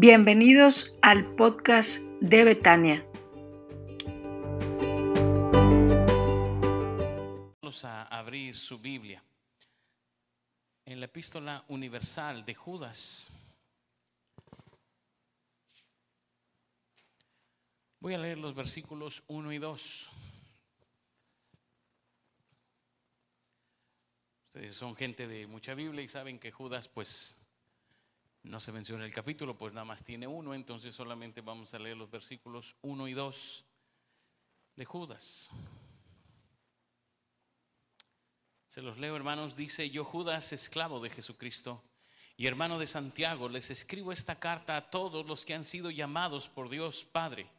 Bienvenidos al podcast de Betania. Vamos a abrir su Biblia en la epístola universal de Judas. Voy a leer los versículos 1 y 2. Ustedes son gente de mucha Biblia y saben que Judas pues no se menciona el capítulo, pues nada más tiene uno, entonces solamente vamos a leer los versículos 1 y 2 de Judas. Se los leo, hermanos, dice, yo Judas, esclavo de Jesucristo y hermano de Santiago, les escribo esta carta a todos los que han sido llamados por Dios Padre,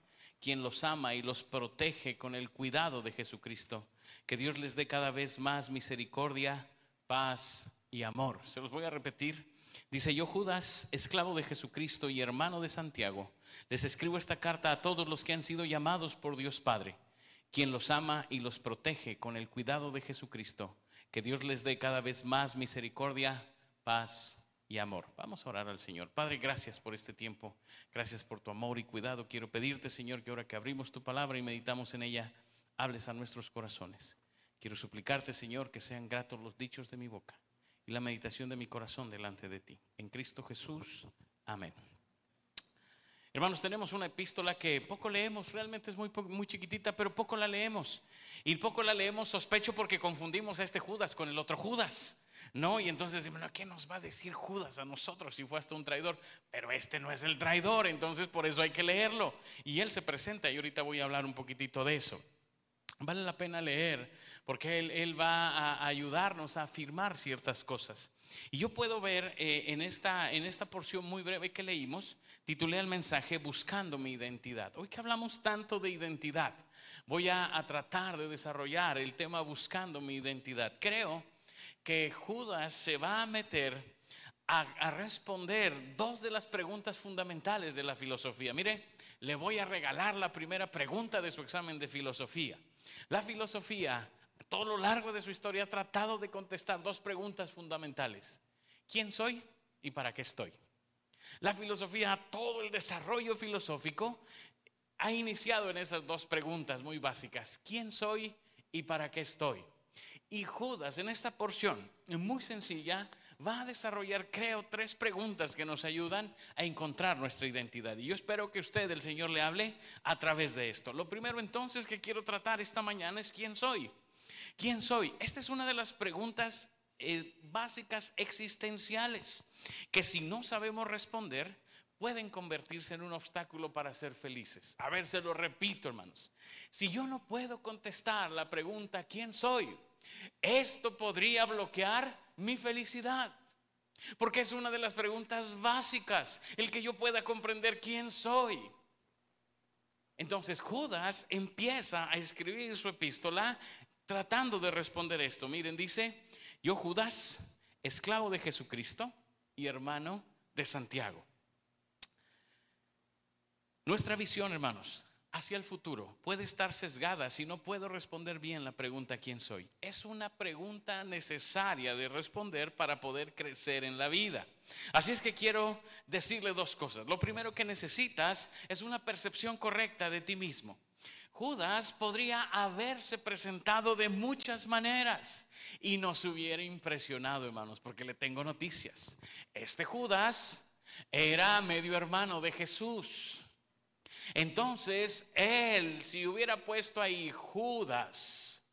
quien los ama y los protege con el cuidado de Jesucristo. Que Dios les dé cada vez más misericordia, paz y amor. Se los voy a repetir. Dice, yo Judas, esclavo de Jesucristo y hermano de Santiago, les escribo esta carta a todos los que han sido llamados por Dios Padre, quien los ama y los protege con el cuidado de Jesucristo. Que Dios les dé cada vez más misericordia, paz y amor. Vamos a orar al Señor. Padre, gracias por este tiempo. Gracias por tu amor y cuidado. Quiero pedirte, Señor, que ahora que abrimos tu palabra y meditamos en ella, hables a nuestros corazones. Quiero suplicarte, Señor, que sean gratos los dichos de mi boca y la meditación de mi corazón delante de ti. En Cristo Jesús. Amén. Hermanos, tenemos una epístola que poco leemos, realmente es muy, muy chiquitita, pero poco la leemos. Y poco la leemos, sospecho, porque confundimos a este Judas con el otro Judas. ¿No? Y entonces, bueno, ¿qué nos va a decir Judas a nosotros si fue hasta un traidor? Pero este no es el traidor, entonces por eso hay que leerlo. Y él se presenta y ahorita voy a hablar un poquitito de eso. Vale la pena leer porque Él, va a ayudarnos a afirmar ciertas cosas. Y yo puedo ver eh, en, esta, en esta porción muy breve que leímos, titulé el mensaje Buscando mi identidad. Hoy que hablamos tanto de identidad, voy a, tratar de desarrollar el tema Buscando mi identidad. Creo que Judas se va a meter a responder dos de las preguntas fundamentales de la filosofía. Mire, le voy a regalar la primera pregunta de su examen de filosofía. La filosofía todo lo largo de su historia ha tratado de contestar dos preguntas fundamentales. ¿Quién soy y para qué estoy? La filosofía, todo el desarrollo filosófico ha iniciado en esas dos preguntas muy básicas. ¿Quién soy y para qué estoy? Y Judas en esta porción, muy sencilla, va a desarrollar, creo, tres preguntas que nos ayudan a encontrar nuestra identidad. Y yo espero que usted, el Señor, le hable a través de esto. Lo primero entonces que quiero tratar esta mañana es quién soy. ¿Quién soy? Esta es una de las preguntas eh, básicas existenciales que si no sabemos responder pueden convertirse en un obstáculo para ser felices. A ver, se lo repito, hermanos. Si yo no puedo contestar la pregunta ¿quién soy? Esto podría bloquear mi felicidad. Porque es una de las preguntas básicas, el que yo pueda comprender quién soy. Entonces Judas empieza a escribir su epístola tratando de responder esto. Miren, dice, yo Judas, esclavo de Jesucristo y hermano de Santiago. Nuestra visión, hermanos, hacia el futuro puede estar sesgada si no puedo responder bien la pregunta ¿quién soy? Es una pregunta necesaria de responder para poder crecer en la vida. Así es que quiero decirle dos cosas. Lo primero que necesitas es una percepción correcta de ti mismo. Judas podría haberse presentado de muchas maneras y nos hubiera impresionado, hermanos, porque le tengo noticias. Este Judas era medio hermano de Jesús. Entonces, él, si hubiera puesto ahí Judas,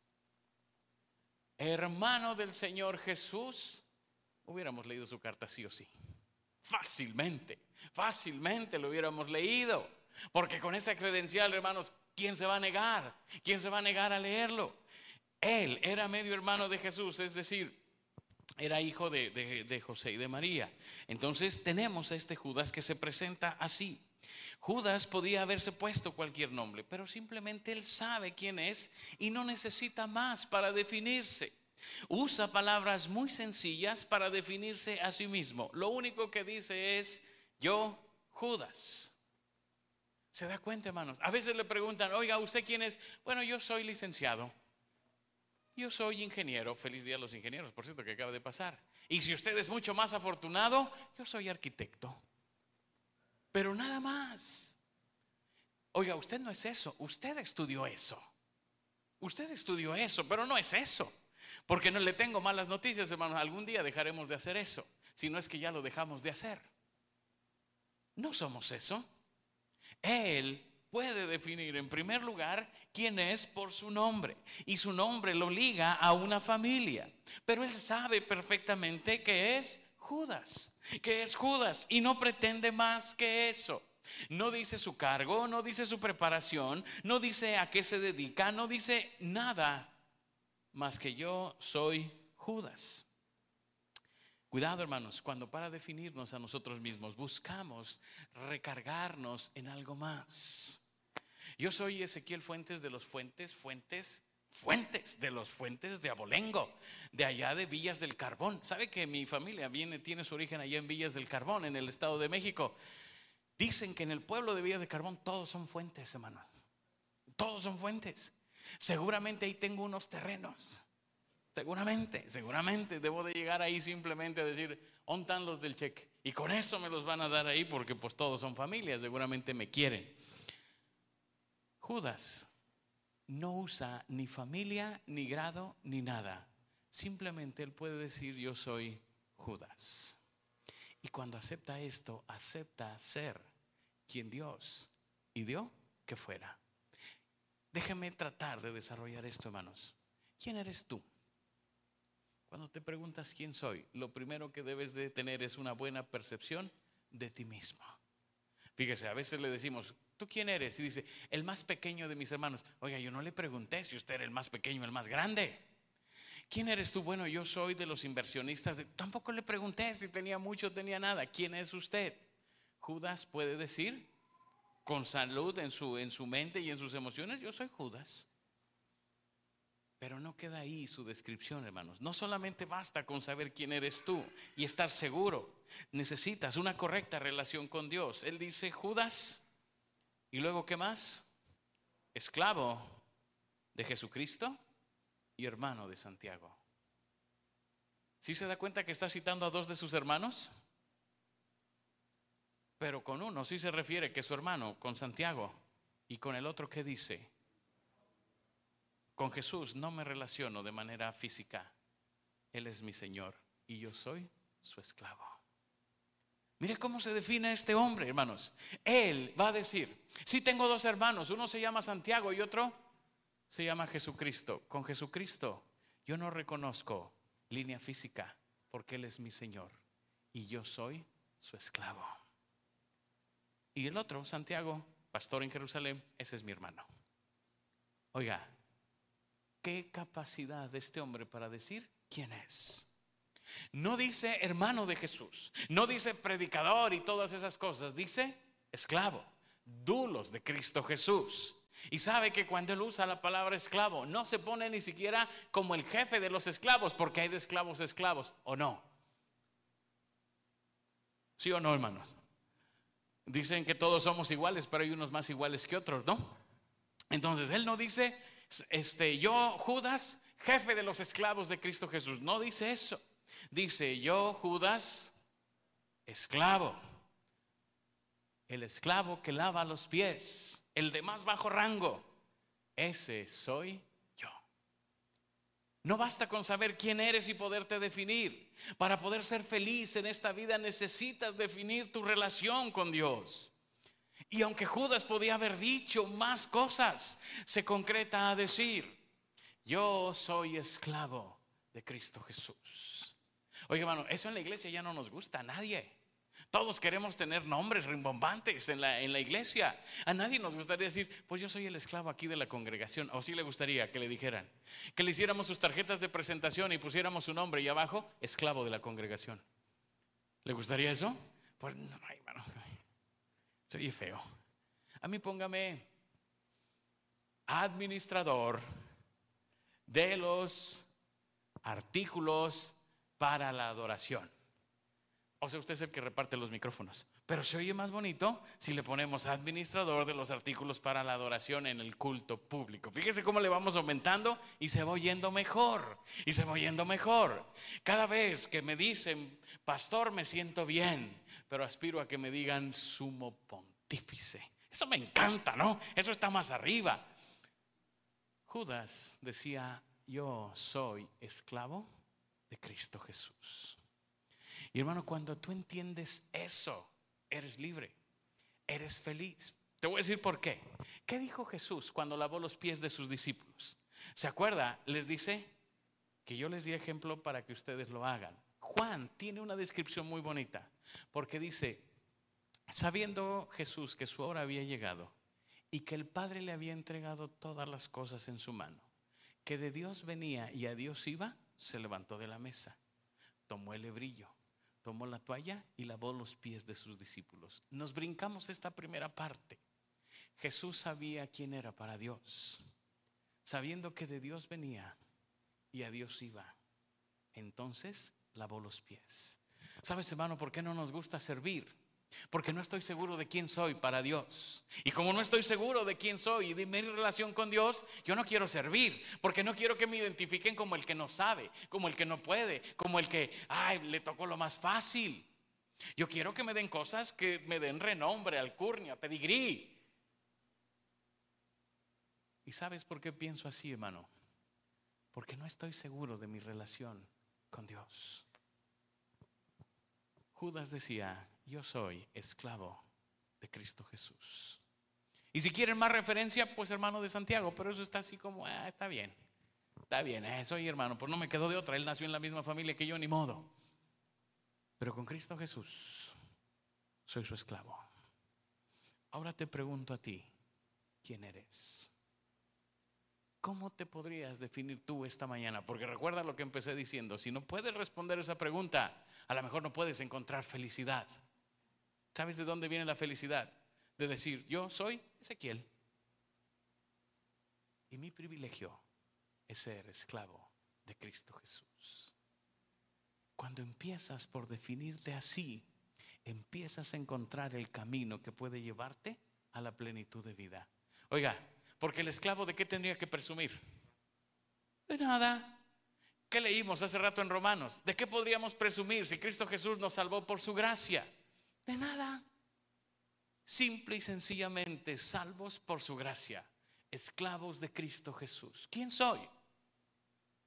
hermano del Señor Jesús, hubiéramos leído su carta sí o sí. Fácilmente, fácilmente lo hubiéramos leído. Porque con esa credencial, hermanos, ¿quién se va a negar? ¿Quién se va a negar a leerlo? Él era medio hermano de Jesús, es decir, era hijo de, de, José y de María. Entonces tenemos a este Judas que se presenta así. Judas podía haberse puesto cualquier nombre, pero simplemente él sabe quién es y no necesita más para definirse. Usa palabras muy sencillas para definirse a sí mismo. Lo único que dice es, yo, Judas. ¿Se da cuenta, hermanos? A veces le preguntan, oiga, ¿usted quién es? Bueno, yo soy licenciado. Yo soy ingeniero. Feliz día a los ingenieros, por cierto, que acaba de pasar. Y si usted es mucho más afortunado, yo soy arquitecto. Pero nada más. Oiga, usted no es eso, usted estudió eso. Usted estudió eso, pero no es eso. Porque no le tengo malas noticias, hermanos. Algún día dejaremos de hacer eso, si no es que ya lo dejamos de hacer. No somos eso. Él puede definir en primer lugar quién es por su nombre. Y su nombre lo liga a una familia. Pero él sabe perfectamente que es Judas, que es Judas y no pretende más que eso. No dice su cargo, no dice su preparación, no dice a qué se dedica, no dice nada más que yo soy Judas. Cuidado hermanos, cuando para definirnos a nosotros mismos buscamos recargarnos en algo más. Yo soy Ezequiel Fuentes de los Fuentes, Fuentes, Fuentes de los Fuentes de Abolengo, de allá de Villas del Carbón. ¿Sabe que mi familia viene, tiene su origen allá en Villas del Carbón, en el Estado de México? Dicen que en el pueblo de Villas del Carbón todos son fuentes, hermanos. Todos son fuentes. Seguramente ahí tengo unos terrenos. Seguramente, seguramente debo de llegar ahí simplemente a decir, ontan los del cheque? Y con eso me los van a dar ahí porque pues todos son familias, seguramente me quieren. Judas no usa ni familia, ni grado, ni nada. Simplemente él puede decir yo soy Judas. Y cuando acepta esto, acepta ser quien Dios y dio que fuera. Déjeme tratar de desarrollar esto, hermanos. ¿Quién eres tú? Cuando te preguntas quién soy, lo primero que debes de tener es una buena percepción de ti mismo. Fíjese, a veces le decimos, ¿tú quién eres? Y dice, el más pequeño de mis hermanos. Oiga, yo no le pregunté si usted era el más pequeño, el más grande. ¿Quién eres tú? Bueno, yo soy de los inversionistas. Tampoco le pregunté si tenía mucho o tenía nada. ¿Quién es usted? Judas puede decir, con salud en su, en su mente y en sus emociones, yo soy Judas. Pero no queda ahí su descripción, hermanos. No solamente basta con saber quién eres tú y estar seguro. Necesitas una correcta relación con Dios. Él dice, Judas, y luego, ¿qué más? Esclavo de Jesucristo y hermano de Santiago. ¿Sí se da cuenta que está citando a dos de sus hermanos? Pero con uno sí se refiere que su hermano, con Santiago. Y con el otro, ¿qué dice? Con Jesús no me relaciono de manera física. Él es mi Señor y yo soy su esclavo. Mire cómo se define este hombre, hermanos. Él va a decir, si tengo dos hermanos, uno se llama Santiago y otro se llama Jesucristo. Con Jesucristo yo no reconozco línea física porque Él es mi Señor y yo soy su esclavo. Y el otro, Santiago, pastor en Jerusalén, ese es mi hermano. Oiga, qué capacidad de este hombre para decir quién es. No dice hermano de Jesús, no dice predicador y todas esas cosas, dice esclavo, dulos de Cristo Jesús. Y sabe que cuando él usa la palabra esclavo, no se pone ni siquiera como el jefe de los esclavos, porque hay de esclavos esclavos, ¿o no? ¿Sí o no, hermanos? Dicen que todos somos iguales, pero hay unos más iguales que otros, ¿no? Entonces, él no dice este, yo, Judas, jefe de los esclavos de Cristo Jesús. No dice eso. Dice, yo, Judas, esclavo. El esclavo que lava los pies, el de más bajo rango. Ese soy yo. No basta con saber quién eres y poderte definir. Para poder ser feliz en esta vida necesitas definir tu relación con Dios. Y aunque Judas podía haber dicho más cosas, se concreta a decir, yo soy esclavo de Cristo Jesús. Oye, hermano, eso en la iglesia ya no nos gusta a nadie. Todos queremos tener nombres rimbombantes en la, en la iglesia. A nadie nos gustaría decir, pues yo soy el esclavo aquí de la congregación. O sí le gustaría que le dijeran, que le hiciéramos sus tarjetas de presentación y pusiéramos su nombre y abajo, esclavo de la congregación. ¿Le gustaría eso? Pues no, hermano. Soy feo. A mí póngame administrador de los artículos para la adoración. O sea, usted es el que reparte los micrófonos. Pero se oye más bonito si le ponemos administrador de los artículos para la adoración en el culto público. Fíjese cómo le vamos aumentando y se va oyendo mejor. Y se va oyendo mejor. Cada vez que me dicen, pastor, me siento bien, pero aspiro a que me digan sumo pontífice. Eso me encanta, ¿no? Eso está más arriba. Judas decía, yo soy esclavo de Cristo Jesús. Y hermano, cuando tú entiendes eso, eres libre, eres feliz. Te voy a decir por qué. ¿Qué dijo Jesús cuando lavó los pies de sus discípulos? ¿Se acuerda? Les dice que yo les di ejemplo para que ustedes lo hagan. Juan tiene una descripción muy bonita, porque dice, sabiendo Jesús que su hora había llegado y que el Padre le había entregado todas las cosas en su mano, que de Dios venía y a Dios iba, se levantó de la mesa, tomó el hebrillo tomó la toalla y lavó los pies de sus discípulos. Nos brincamos esta primera parte. Jesús sabía quién era para Dios, sabiendo que de Dios venía y a Dios iba. Entonces lavó los pies. ¿Sabes, hermano, por qué no nos gusta servir? Porque no estoy seguro de quién soy para Dios. Y como no estoy seguro de quién soy y de mi relación con Dios, yo no quiero servir. Porque no quiero que me identifiquen como el que no sabe, como el que no puede, como el que, ay, le tocó lo más fácil. Yo quiero que me den cosas que me den renombre, alcurnia, pedigrí. ¿Y sabes por qué pienso así, hermano? Porque no estoy seguro de mi relación con Dios. Judas decía, yo soy esclavo de Cristo Jesús. Y si quieren más referencia, pues hermano de Santiago, pero eso está así como, ah, está bien, está bien, eh, soy hermano, pues no me quedo de otra, él nació en la misma familia que yo, ni modo. Pero con Cristo Jesús soy su esclavo. Ahora te pregunto a ti, ¿quién eres? ¿Cómo te podrías definir tú esta mañana? Porque recuerda lo que empecé diciendo, si no puedes responder esa pregunta, a lo mejor no puedes encontrar felicidad. ¿Sabes de dónde viene la felicidad? De decir, yo soy Ezequiel. Y mi privilegio es ser esclavo de Cristo Jesús. Cuando empiezas por definirte así, empiezas a encontrar el camino que puede llevarte a la plenitud de vida. Oiga, porque el esclavo de qué tendría que presumir? De nada. ¿Qué leímos hace rato en Romanos? ¿De qué podríamos presumir si Cristo Jesús nos salvó por su gracia? De nada. Simple y sencillamente salvos por su gracia, esclavos de Cristo Jesús. ¿Quién soy?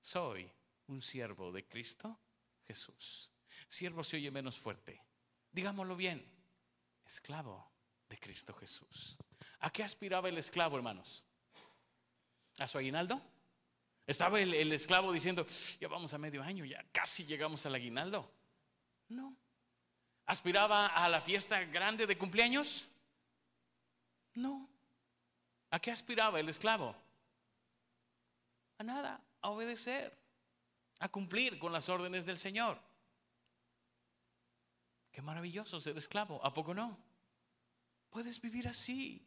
Soy un siervo de Cristo Jesús. Siervo se oye menos fuerte. Digámoslo bien, esclavo de Cristo Jesús. ¿A qué aspiraba el esclavo, hermanos? ¿A su aguinaldo? ¿Estaba el, el esclavo diciendo, ya vamos a medio año, ya casi llegamos al aguinaldo? No aspiraba a la fiesta grande de cumpleaños? No. ¿A qué aspiraba el esclavo? A nada, a obedecer, a cumplir con las órdenes del Señor. Qué maravilloso ser esclavo, ¿a poco no? Puedes vivir así,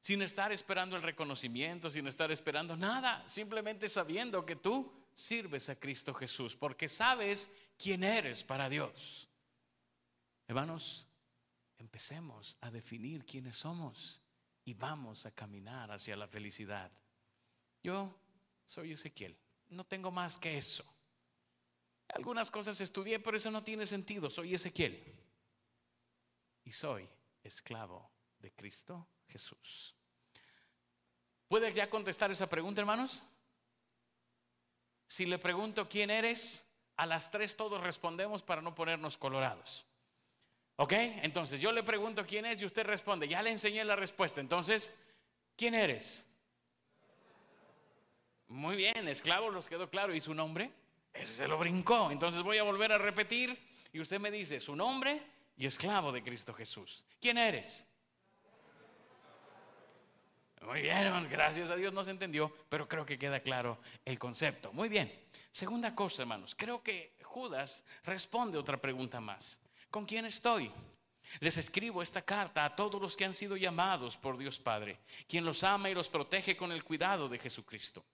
sin estar esperando el reconocimiento, sin estar esperando nada, simplemente sabiendo que tú sirves a Cristo Jesús, porque sabes quién eres para Dios. Hermanos, empecemos a definir quiénes somos y vamos a caminar hacia la felicidad. Yo soy Ezequiel, no tengo más que eso. Algunas cosas estudié, pero eso no tiene sentido. Soy Ezequiel y soy esclavo de Cristo Jesús. ¿Puede ya contestar esa pregunta, hermanos? Si le pregunto quién eres, a las tres todos respondemos para no ponernos colorados. ¿Ok? Entonces yo le pregunto quién es y usted responde. Ya le enseñé la respuesta. Entonces, ¿quién eres? Muy bien, esclavo, los quedó claro. ¿Y su nombre? Ese se lo brincó. Entonces voy a volver a repetir y usted me dice su nombre y esclavo de Cristo Jesús. ¿Quién eres? Muy bien, gracias a Dios no se entendió, pero creo que queda claro el concepto. Muy bien. Segunda cosa, hermanos, creo que Judas responde otra pregunta más. ¿Con quién estoy? Les escribo esta carta a todos los que han sido llamados por Dios Padre, quien los ama y los protege con el cuidado de Jesucristo.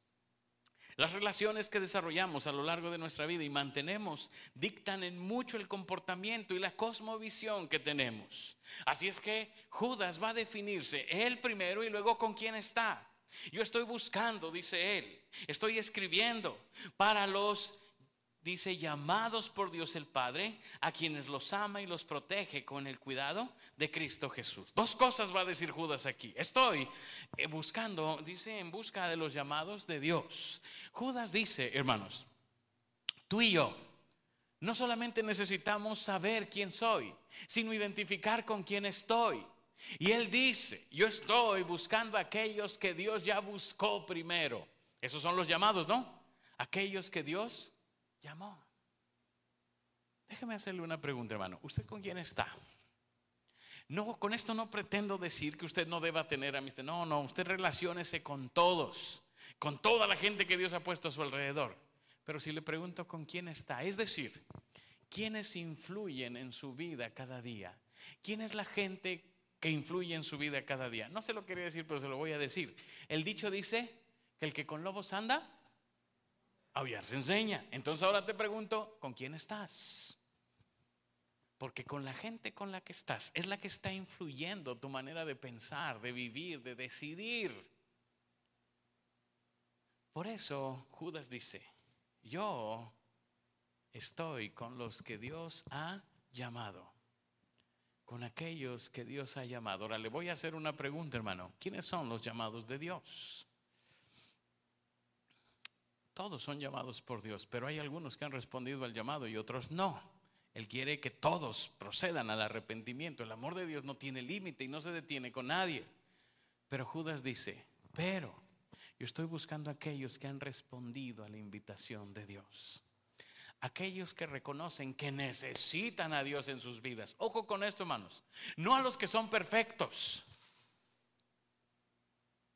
Las relaciones que desarrollamos a lo largo de nuestra vida y mantenemos dictan en mucho el comportamiento y la cosmovisión que tenemos. Así es que Judas va a definirse él primero y luego con quién está. Yo estoy buscando, dice él, estoy escribiendo para los dice, llamados por Dios el Padre, a quienes los ama y los protege con el cuidado de Cristo Jesús. Dos cosas va a decir Judas aquí. Estoy eh, buscando, dice, en busca de los llamados de Dios. Judas dice, hermanos, tú y yo, no solamente necesitamos saber quién soy, sino identificar con quién estoy. Y él dice, yo estoy buscando a aquellos que Dios ya buscó primero. Esos son los llamados, ¿no? Aquellos que Dios llamó. Déjeme hacerle una pregunta, hermano. ¿Usted con quién está? No, con esto no pretendo decir que usted no deba tener amistad. No, no, usted relaciónese con todos, con toda la gente que Dios ha puesto a su alrededor. Pero si le pregunto con quién está, es decir, ¿quiénes influyen en su vida cada día? ¿Quién es la gente que influye en su vida cada día? No se lo quería decir, pero se lo voy a decir. El dicho dice que el que con lobos anda, aullar se enseña. Entonces ahora te pregunto, ¿con quién estás? Porque con la gente con la que estás es la que está influyendo tu manera de pensar, de vivir, de decidir. Por eso Judas dice, yo estoy con los que Dios ha llamado, con aquellos que Dios ha llamado. Ahora le voy a hacer una pregunta, hermano. ¿Quiénes son los llamados de Dios? Todos son llamados por Dios, pero hay algunos que han respondido al llamado y otros no. Él quiere que todos procedan al arrepentimiento. El amor de Dios no tiene límite y no se detiene con nadie. Pero Judas dice, pero yo estoy buscando a aquellos que han respondido a la invitación de Dios. Aquellos que reconocen que necesitan a Dios en sus vidas. Ojo con esto, hermanos. No a los que son perfectos.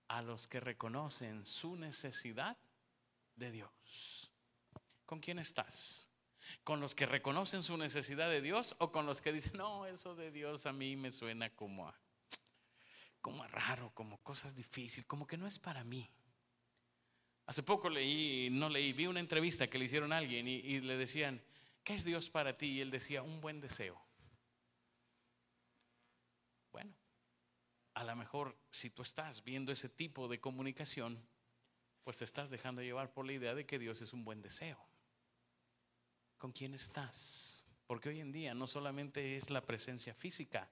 A los que reconocen su necesidad de Dios. ¿Con quién estás? ¿Con los que reconocen su necesidad de Dios o con los que dicen, no, eso de Dios a mí me suena como a, como a raro, como cosas difíciles, como que no es para mí? Hace poco leí, no leí, vi una entrevista que le hicieron a alguien y, y le decían, ¿qué es Dios para ti? Y él decía, un buen deseo. Bueno, a lo mejor si tú estás viendo ese tipo de comunicación, pues te estás dejando llevar por la idea de que Dios es un buen deseo. ¿Con quién estás? Porque hoy en día no solamente es la presencia física,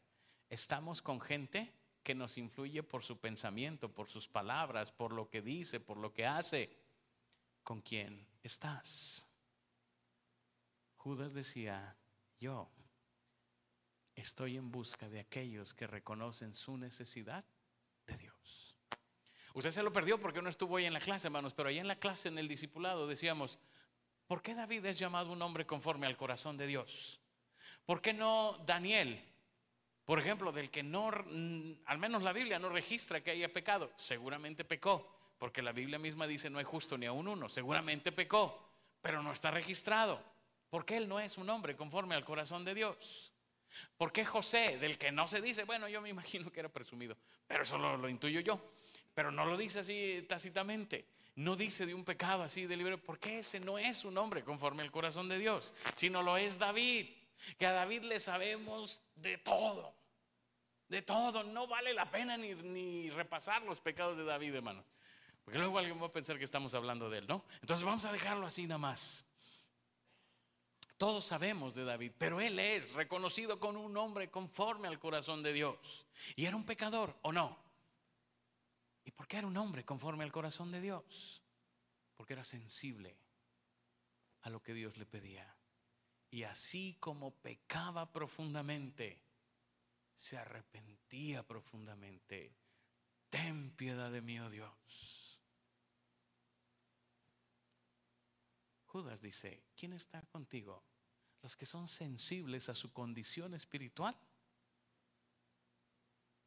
estamos con gente que nos influye por su pensamiento, por sus palabras, por lo que dice, por lo que hace. ¿Con quién estás? Judas decía, yo estoy en busca de aquellos que reconocen su necesidad. Usted se lo perdió porque no estuvo hoy en la clase, hermanos, pero ahí en la clase, en el discipulado, decíamos, ¿por qué David es llamado un hombre conforme al corazón de Dios? ¿Por qué no Daniel? Por ejemplo, del que no, mm, al menos la Biblia no registra que haya pecado. Seguramente pecó, porque la Biblia misma dice no hay justo ni a un uno. Seguramente pecó, pero no está registrado. ¿Por qué él no es un hombre conforme al corazón de Dios? ¿Por qué José, del que no se dice, bueno, yo me imagino que era presumido, pero eso lo intuyo yo? Pero no lo dice así tácitamente. No dice de un pecado así de libre, porque ese no es un hombre conforme al corazón de Dios, sino lo es David. Que a David le sabemos de todo. De todo. No vale la pena ni, ni repasar los pecados de David, hermanos. Porque luego alguien va a pensar que estamos hablando de él, ¿no? Entonces vamos a dejarlo así nada más. Todos sabemos de David, pero él es reconocido con un hombre conforme al corazón de Dios. ¿Y era un pecador o no? ¿Y por qué era un hombre conforme al corazón de Dios? Porque era sensible a lo que Dios le pedía. Y así como pecaba profundamente, se arrepentía profundamente. Ten piedad de mí, oh Dios. Judas dice, ¿quién está contigo? Los que son sensibles a su condición espiritual.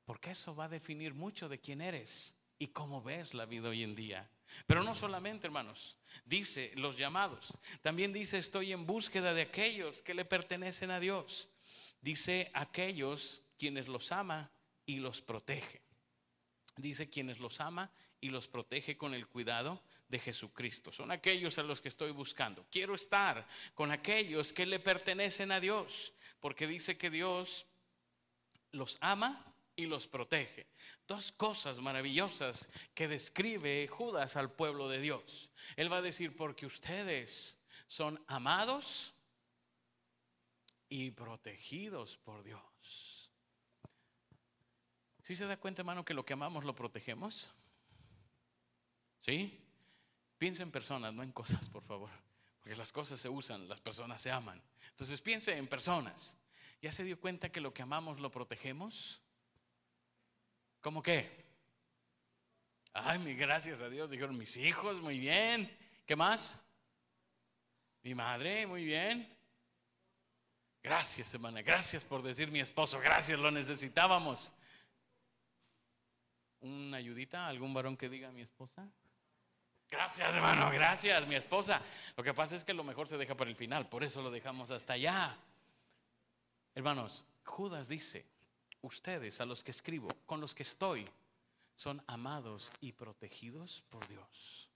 Porque eso va a definir mucho de quién eres y cómo ves la vida hoy en día. Pero no solamente, hermanos, dice los llamados, también dice estoy en búsqueda de aquellos que le pertenecen a Dios. Dice aquellos quienes los ama y los protege. Dice quienes los ama y los protege con el cuidado de Jesucristo. Son aquellos a los que estoy buscando. Quiero estar con aquellos que le pertenecen a Dios, porque dice que Dios los ama y los protege. Dos cosas maravillosas que describe Judas al pueblo de Dios. Él va a decir, porque ustedes son amados y protegidos por Dios. ¿Sí se da cuenta, hermano, que lo que amamos lo protegemos? ¿Sí? Piensa en personas, no en cosas, por favor. Porque las cosas se usan, las personas se aman. Entonces piense en personas. ¿Ya se dio cuenta que lo que amamos lo protegemos? ¿Cómo qué? Ay, mi gracias a Dios, dijeron mis hijos, muy bien. ¿Qué más? Mi madre, muy bien. Gracias, hermana, gracias por decir mi esposo, gracias, lo necesitábamos. ¿Una ayudita? ¿Algún varón que diga mi esposa? Gracias, hermano, gracias, mi esposa. Lo que pasa es que lo mejor se deja para el final, por eso lo dejamos hasta allá. Hermanos, Judas dice, ustedes a los que escribo, con los que estoy, son amados y protegidos por Dios.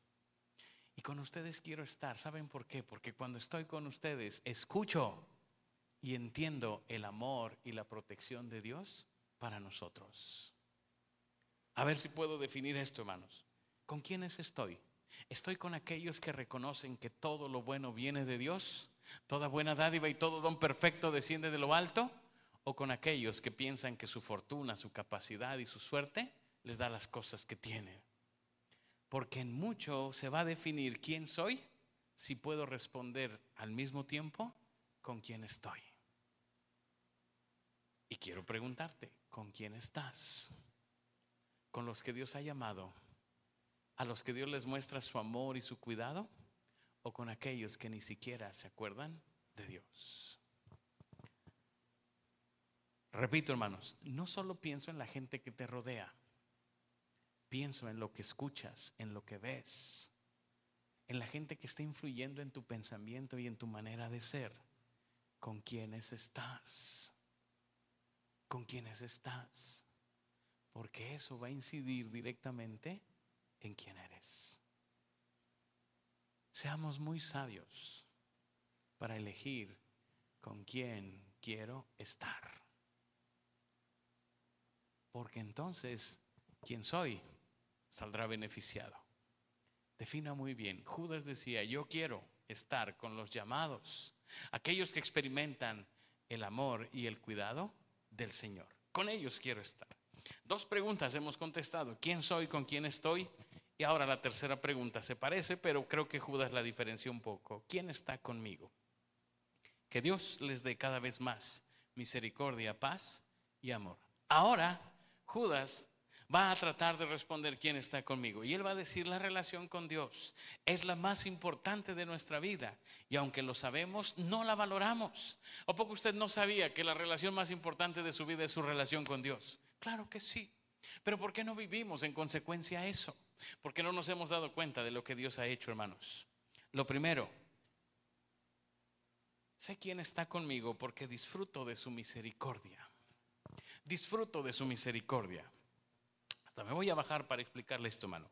Y con ustedes quiero estar. ¿Saben por qué? Porque cuando estoy con ustedes, escucho y entiendo el amor y la protección de Dios para nosotros. A ver si puedo definir esto, hermanos. ¿Con quiénes estoy? ¿Estoy con aquellos que reconocen que todo lo bueno viene de Dios? ¿Toda buena dádiva y todo don perfecto desciende de lo alto? ¿O con aquellos que piensan que su fortuna, su capacidad y su suerte les da las cosas que tienen? Porque en mucho se va a definir quién soy si puedo responder al mismo tiempo con quién estoy. Y quiero preguntarte, ¿con quién estás? ¿Con los que Dios ha llamado? ¿A los que Dios les muestra su amor y su cuidado? ¿O con aquellos que ni siquiera se acuerdan de Dios? Repito, hermanos, no solo pienso en la gente que te rodea, Pienso en lo que escuchas, en lo que ves, en la gente que está influyendo en tu pensamiento y en tu manera de ser. ¿Con quiénes estás? ¿Con quiénes estás? Porque eso va a incidir directamente en quién eres. Seamos muy sabios para elegir con quién quiero estar. Porque entonces, ¿quién soy? saldrá beneficiado. Defina muy bien. Judas decía, yo quiero estar con los llamados, aquellos que experimentan el amor y el cuidado del Señor. Con ellos quiero estar. Dos preguntas hemos contestado. ¿Quién soy? ¿Con quién estoy? Y ahora la tercera pregunta se parece, pero creo que Judas la diferencia un poco. ¿Quién está conmigo? Que Dios les dé cada vez más misericordia, paz y amor. Ahora Judas va a tratar de responder quién está conmigo. Y él va a decir, la relación con Dios es la más importante de nuestra vida. Y aunque lo sabemos, no la valoramos. ¿O poco usted no sabía que la relación más importante de su vida es su relación con Dios? Claro que sí. Pero ¿por qué no vivimos en consecuencia a eso? Porque no nos hemos dado cuenta de lo que Dios ha hecho, hermanos. Lo primero, sé quién está conmigo porque disfruto de su misericordia. Disfruto de su misericordia me voy a bajar para explicarle esto, hermano.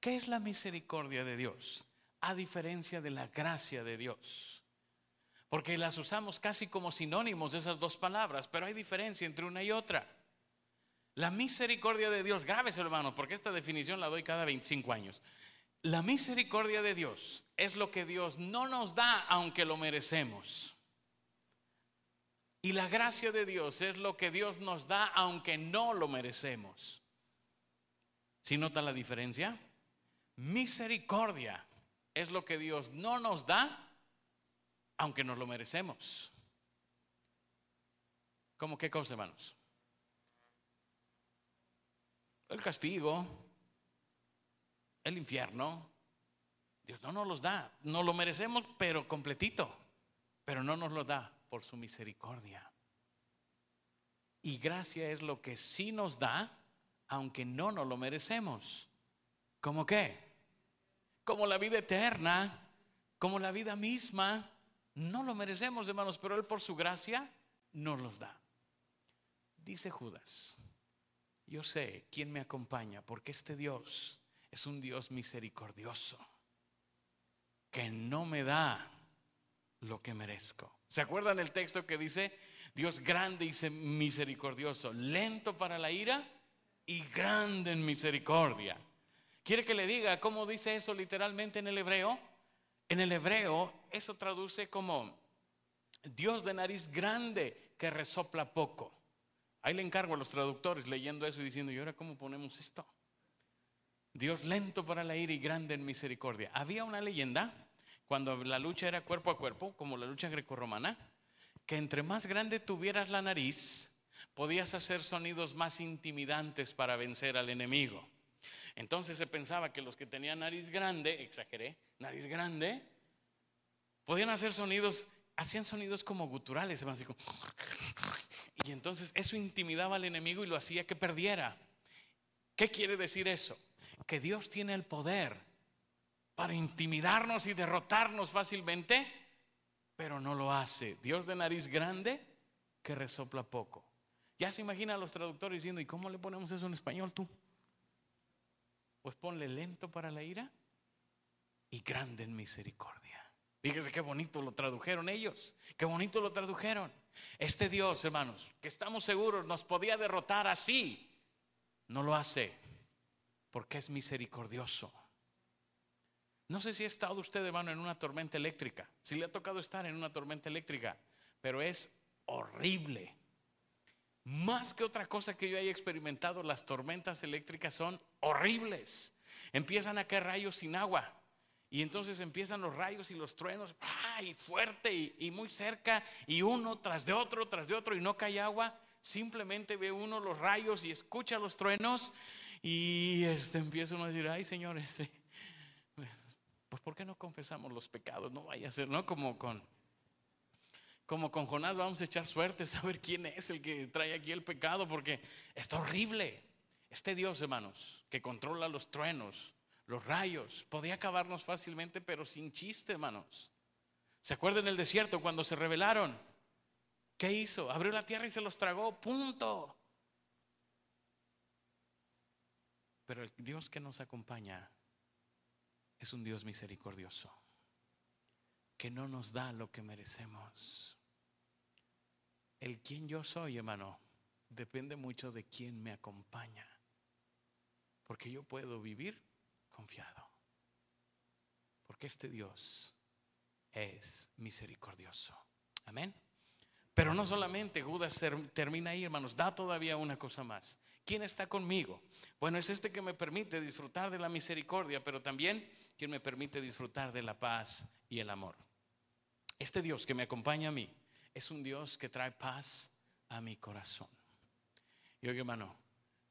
¿Qué es la misericordia de Dios? A diferencia de la gracia de Dios. Porque las usamos casi como sinónimos de esas dos palabras, pero hay diferencia entre una y otra. La misericordia de Dios, grábese hermano, porque esta definición la doy cada 25 años. La misericordia de Dios es lo que Dios no nos da aunque lo merecemos. Y la gracia de Dios es lo que Dios nos da aunque no lo merecemos. ¿Sí nota la diferencia? Misericordia es lo que Dios no nos da, aunque nos lo merecemos. ¿Cómo qué cosa, hermanos? El castigo, el infierno. Dios no nos los da. No lo merecemos, pero completito. Pero no nos lo da por su misericordia. Y gracia es lo que sí nos da aunque no nos lo merecemos. ¿Cómo qué? Como la vida eterna, como la vida misma. No lo merecemos, hermanos, pero Él por su gracia nos los da. Dice Judas, yo sé quién me acompaña, porque este Dios es un Dios misericordioso que no me da lo que merezco. ¿Se acuerdan el texto que dice, Dios grande y misericordioso, lento para la ira y grande en misericordia? ¿Quiere que le diga cómo dice eso literalmente en el hebreo? En el hebreo eso traduce como Dios de nariz grande que resopla poco. Ahí le encargo a los traductores leyendo eso y diciendo, ¿y ahora cómo ponemos esto? Dios lento para la ira y grande en misericordia. Había una leyenda cuando la lucha era cuerpo a cuerpo, como la lucha grecorromana, que entre más grande tuvieras la nariz, podías hacer sonidos más intimidantes para vencer al enemigo. Entonces se pensaba que los que tenían nariz grande, exageré, nariz grande, podían hacer sonidos, hacían sonidos como guturales, así y entonces eso intimidaba al enemigo y lo hacía que perdiera. ¿Qué quiere decir eso? Que Dios tiene el poder para intimidarnos y derrotarnos fácilmente, pero no lo hace. Dios de nariz grande que resopla poco. Ya se imagina a los traductores diciendo, ¿y cómo le ponemos eso en español tú? Pues ponle lento para la ira y grande en misericordia. Fíjese qué bonito lo tradujeron ellos, qué bonito lo tradujeron. Este Dios, hermanos, que estamos seguros nos podía derrotar así, no lo hace porque es misericordioso. No sé si ha estado usted, hermano, en una tormenta eléctrica, si le ha tocado estar en una tormenta eléctrica, pero es horrible. Más que otra cosa que yo haya experimentado, las tormentas eléctricas son horribles. Empiezan a caer rayos sin agua. Y entonces empiezan los rayos y los truenos, ¡ay! fuerte y, y, muy cerca, y uno tras de otro, tras de otro, y no cae agua. Simplemente ve uno los rayos y escucha los truenos, y este, empieza uno a decir, ay Señor, este, pues ¿por qué no confesamos los pecados? No vaya a ser, ¿no? Como con como con Jonás vamos a echar suerte, saber quién es el que trae aquí el pecado, porque está horrible. Este Dios, hermanos, que controla los truenos, los rayos, podía acabarnos fácilmente, pero sin chiste, hermanos. ¿Se acuerdan el desierto cuando se rebelaron? ¿Qué hizo? Abrió la tierra y se los tragó, punto. Pero el Dios que nos acompaña es un Dios misericordioso que no nos da lo que merecemos. El quien yo soy, hermano, depende mucho de quién me acompaña. Porque yo puedo vivir confiado. Porque este Dios es misericordioso. Amén. Pero no solamente Judas termina ahí, hermanos, da todavía una cosa más. ¿Quién está conmigo? Bueno, es este que me permite disfrutar de la misericordia, pero también quien me permite disfrutar de la paz y el amor. Este Dios que me acompaña a mí es un Dios que trae paz a mi corazón. Y oye, hermano,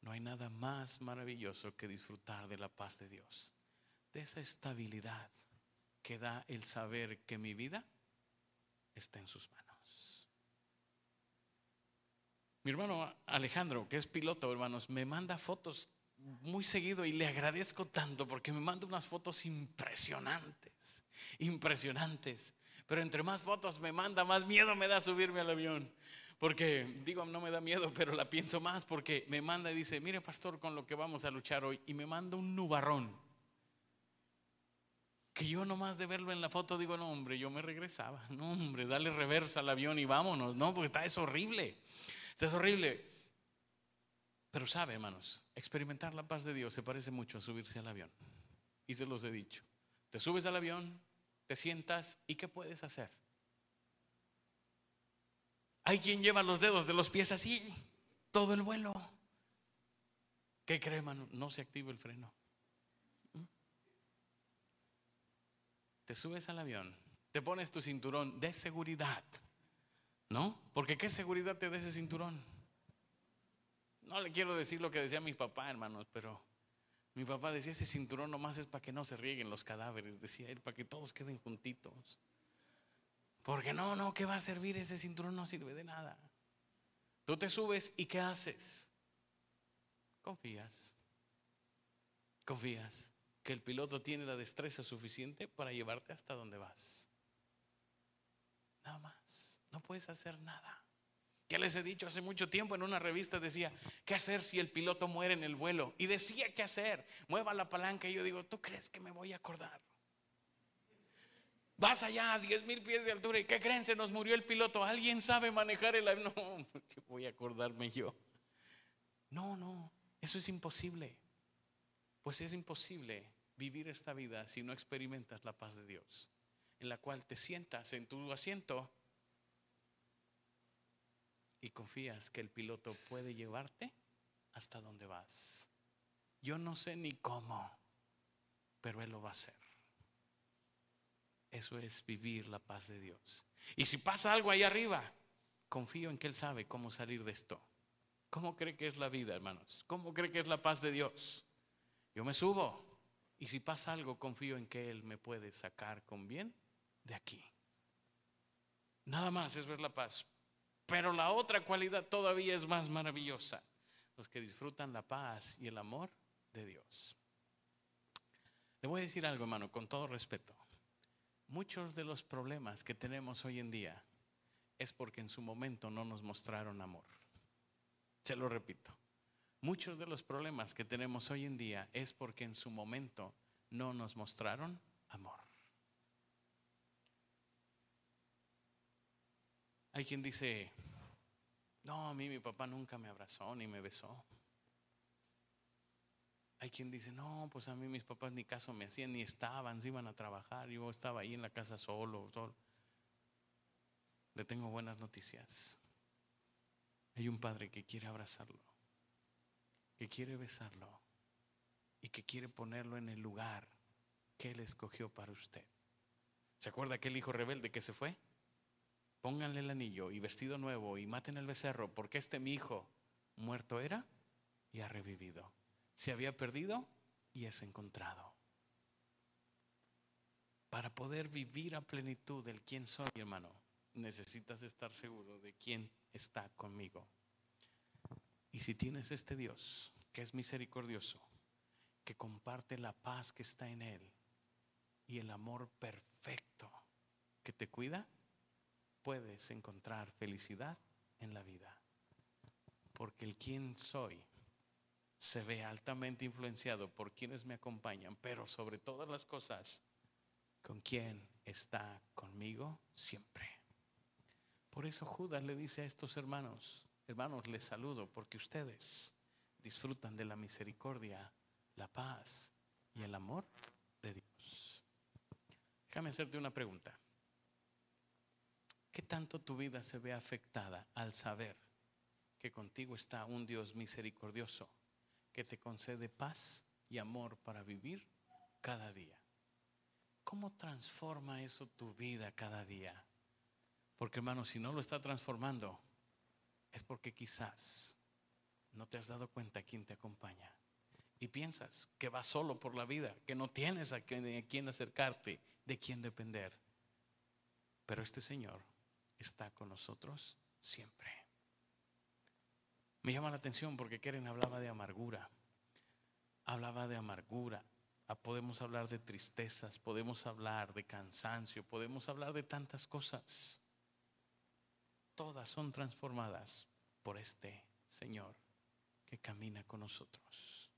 no hay nada más maravilloso que disfrutar de la paz de Dios, de esa estabilidad que da el saber que mi vida está en sus manos. Mi hermano Alejandro, que es piloto, hermanos, me manda fotos muy seguido y le agradezco tanto porque me manda unas fotos impresionantes, impresionantes. Pero entre más fotos me manda, más miedo me da subirme al avión. Porque digo, no me da miedo, pero la pienso más porque me manda y dice, mire pastor, con lo que vamos a luchar hoy. Y me manda un nubarrón. Que yo nomás de verlo en la foto digo, no hombre, yo me regresaba. No hombre, dale reversa al avión y vámonos. No, porque está es horrible. Está es horrible. Pero sabe, hermanos, experimentar la paz de Dios se parece mucho a subirse al avión. Y se los he dicho. Te subes al avión, te sientas y ¿qué puedes hacer? Hay quien lleva los dedos de los pies así, todo el vuelo. ¿Qué cree, hermano? No se activa el freno. ¿Mm? Te subes al avión, te pones tu cinturón de seguridad, ¿no? Porque ¿qué seguridad te da ese cinturón? No le quiero decir lo que decía mi papá, hermanos, pero mi papá decía, ese cinturón nomás es para que no se rieguen los cadáveres, decía él, para que todos queden juntitos. Porque no, no, ¿qué va a servir ese cinturón? No sirve de nada. Tú te subes y ¿qué haces? Confías. Confías que el piloto tiene la destreza suficiente para llevarte hasta donde vas. Nada más. No puedes hacer nada. Ya les he dicho hace mucho tiempo en una revista decía, ¿qué hacer si el piloto muere en el vuelo? Y decía, ¿qué hacer? Mueva la palanca y yo digo, ¿tú crees que me voy a acordar? Vas allá a 10 mil pies de altura y ¿qué creen? Se nos murió el piloto. ¿Alguien sabe manejar el avión? No, ¿qué voy a acordarme yo? No, no, eso es imposible. Pues es imposible vivir esta vida si no experimentas la paz de Dios, en la cual te sientas en tu asiento y confías que el piloto puede llevarte hasta donde vas. Yo no sé ni cómo, pero Él lo va a hacer. Eso es vivir la paz de Dios. Y si pasa algo ahí arriba, confío en que Él sabe cómo salir de esto. ¿Cómo cree que es la vida, hermanos? ¿Cómo cree que es la paz de Dios? Yo me subo y si pasa algo, confío en que Él me puede sacar con bien de aquí. Nada más, eso es la paz. Pero la otra cualidad todavía es más maravillosa. Los que disfrutan la paz y el amor de Dios. Le voy a decir algo, hermano, con todo respeto. Muchos de los problemas que tenemos hoy en día es porque en su momento no nos mostraron amor. Se lo repito. Muchos de los problemas que tenemos hoy en día es porque en su momento no nos mostraron amor. Hay quien dice, no, a mí mi papá nunca me abrazó ni me besó. Hay quien dice, no, pues a mí mis papás ni caso me hacían, ni estaban, se iban a trabajar, yo estaba ahí en la casa solo. solo. Le tengo buenas noticias. Hay un padre que quiere abrazarlo, que quiere besarlo y que quiere ponerlo en el lugar que él escogió para usted. ¿Se acuerda aquel hijo rebelde que se fue? Pónganle el anillo y vestido nuevo y maten el becerro, porque este mi hijo muerto era y ha revivido. Se había perdido y es encontrado. Para poder vivir a plenitud del quién soy, hermano, necesitas estar seguro de quién está conmigo. Y si tienes este Dios, que es misericordioso, que comparte la paz que está en Él y el amor perfecto que te cuida, puedes encontrar felicidad en la vida. Porque el quien soy se ve altamente influenciado por quienes me acompañan, pero sobre todas las cosas, con quien está conmigo siempre. Por eso Judas le dice a estos hermanos, hermanos, les saludo porque ustedes disfrutan de la misericordia, la paz y el amor de Dios. Déjame hacerte una pregunta. ¿Qué tanto tu vida se ve afectada al saber que contigo está un Dios misericordioso que te concede paz y amor para vivir cada día? ¿Cómo transforma eso tu vida cada día? Porque hermano, si no lo está transformando, es porque quizás no te has dado cuenta quién te acompaña. Y piensas que vas solo por la vida, que no tienes a quién acercarte, de quién depender. Pero este Señor está con nosotros siempre. Me llama la atención porque Keren hablaba de amargura. Hablaba de amargura. Ah, podemos hablar de tristezas, podemos hablar de cansancio, podemos hablar de tantas cosas. Todas son transformadas por este Señor que camina con nosotros.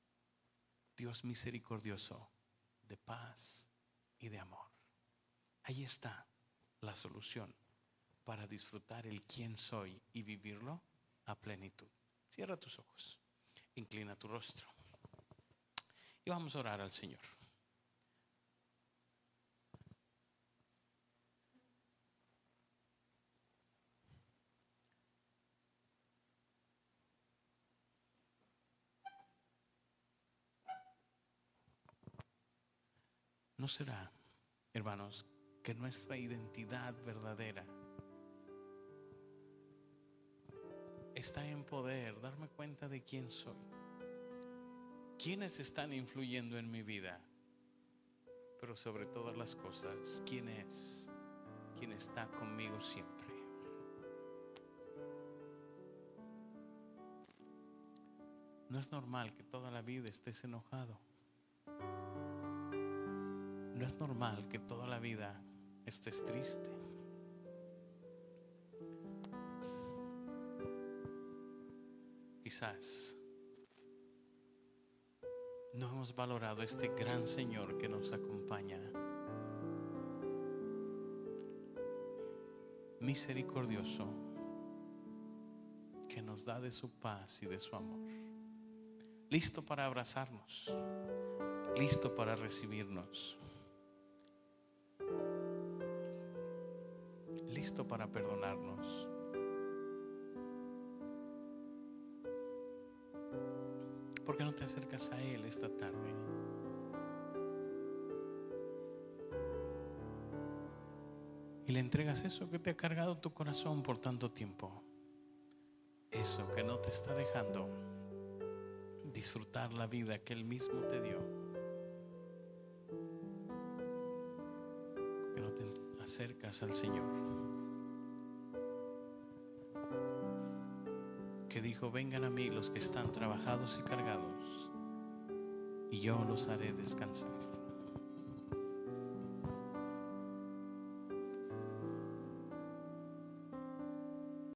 Dios misericordioso, de paz y de amor. Ahí está la solución para disfrutar el quién soy y vivirlo a plenitud. Cierra tus ojos, inclina tu rostro y vamos a orar al Señor. ¿No será, hermanos, que nuestra identidad verdadera está en poder darme cuenta de quién soy. ¿Quiénes están influyendo en mi vida? Pero sobre todas las cosas, ¿quién es? ¿Quién está conmigo siempre? No es normal que toda la vida estés enojado. No es normal que toda la vida estés triste. Quizás no hemos valorado este gran Señor que nos acompaña. Misericordioso, que nos da de su paz y de su amor. Listo para abrazarnos, listo para recibirnos, listo para perdonarnos. ¿Por qué no te acercas a Él esta tarde? Y le entregas eso que te ha cargado tu corazón por tanto tiempo. Eso que no te está dejando disfrutar la vida que Él mismo te dio. Que no te acercas al Señor. Vengan a mí los que están trabajados y cargados, y yo los haré descansar.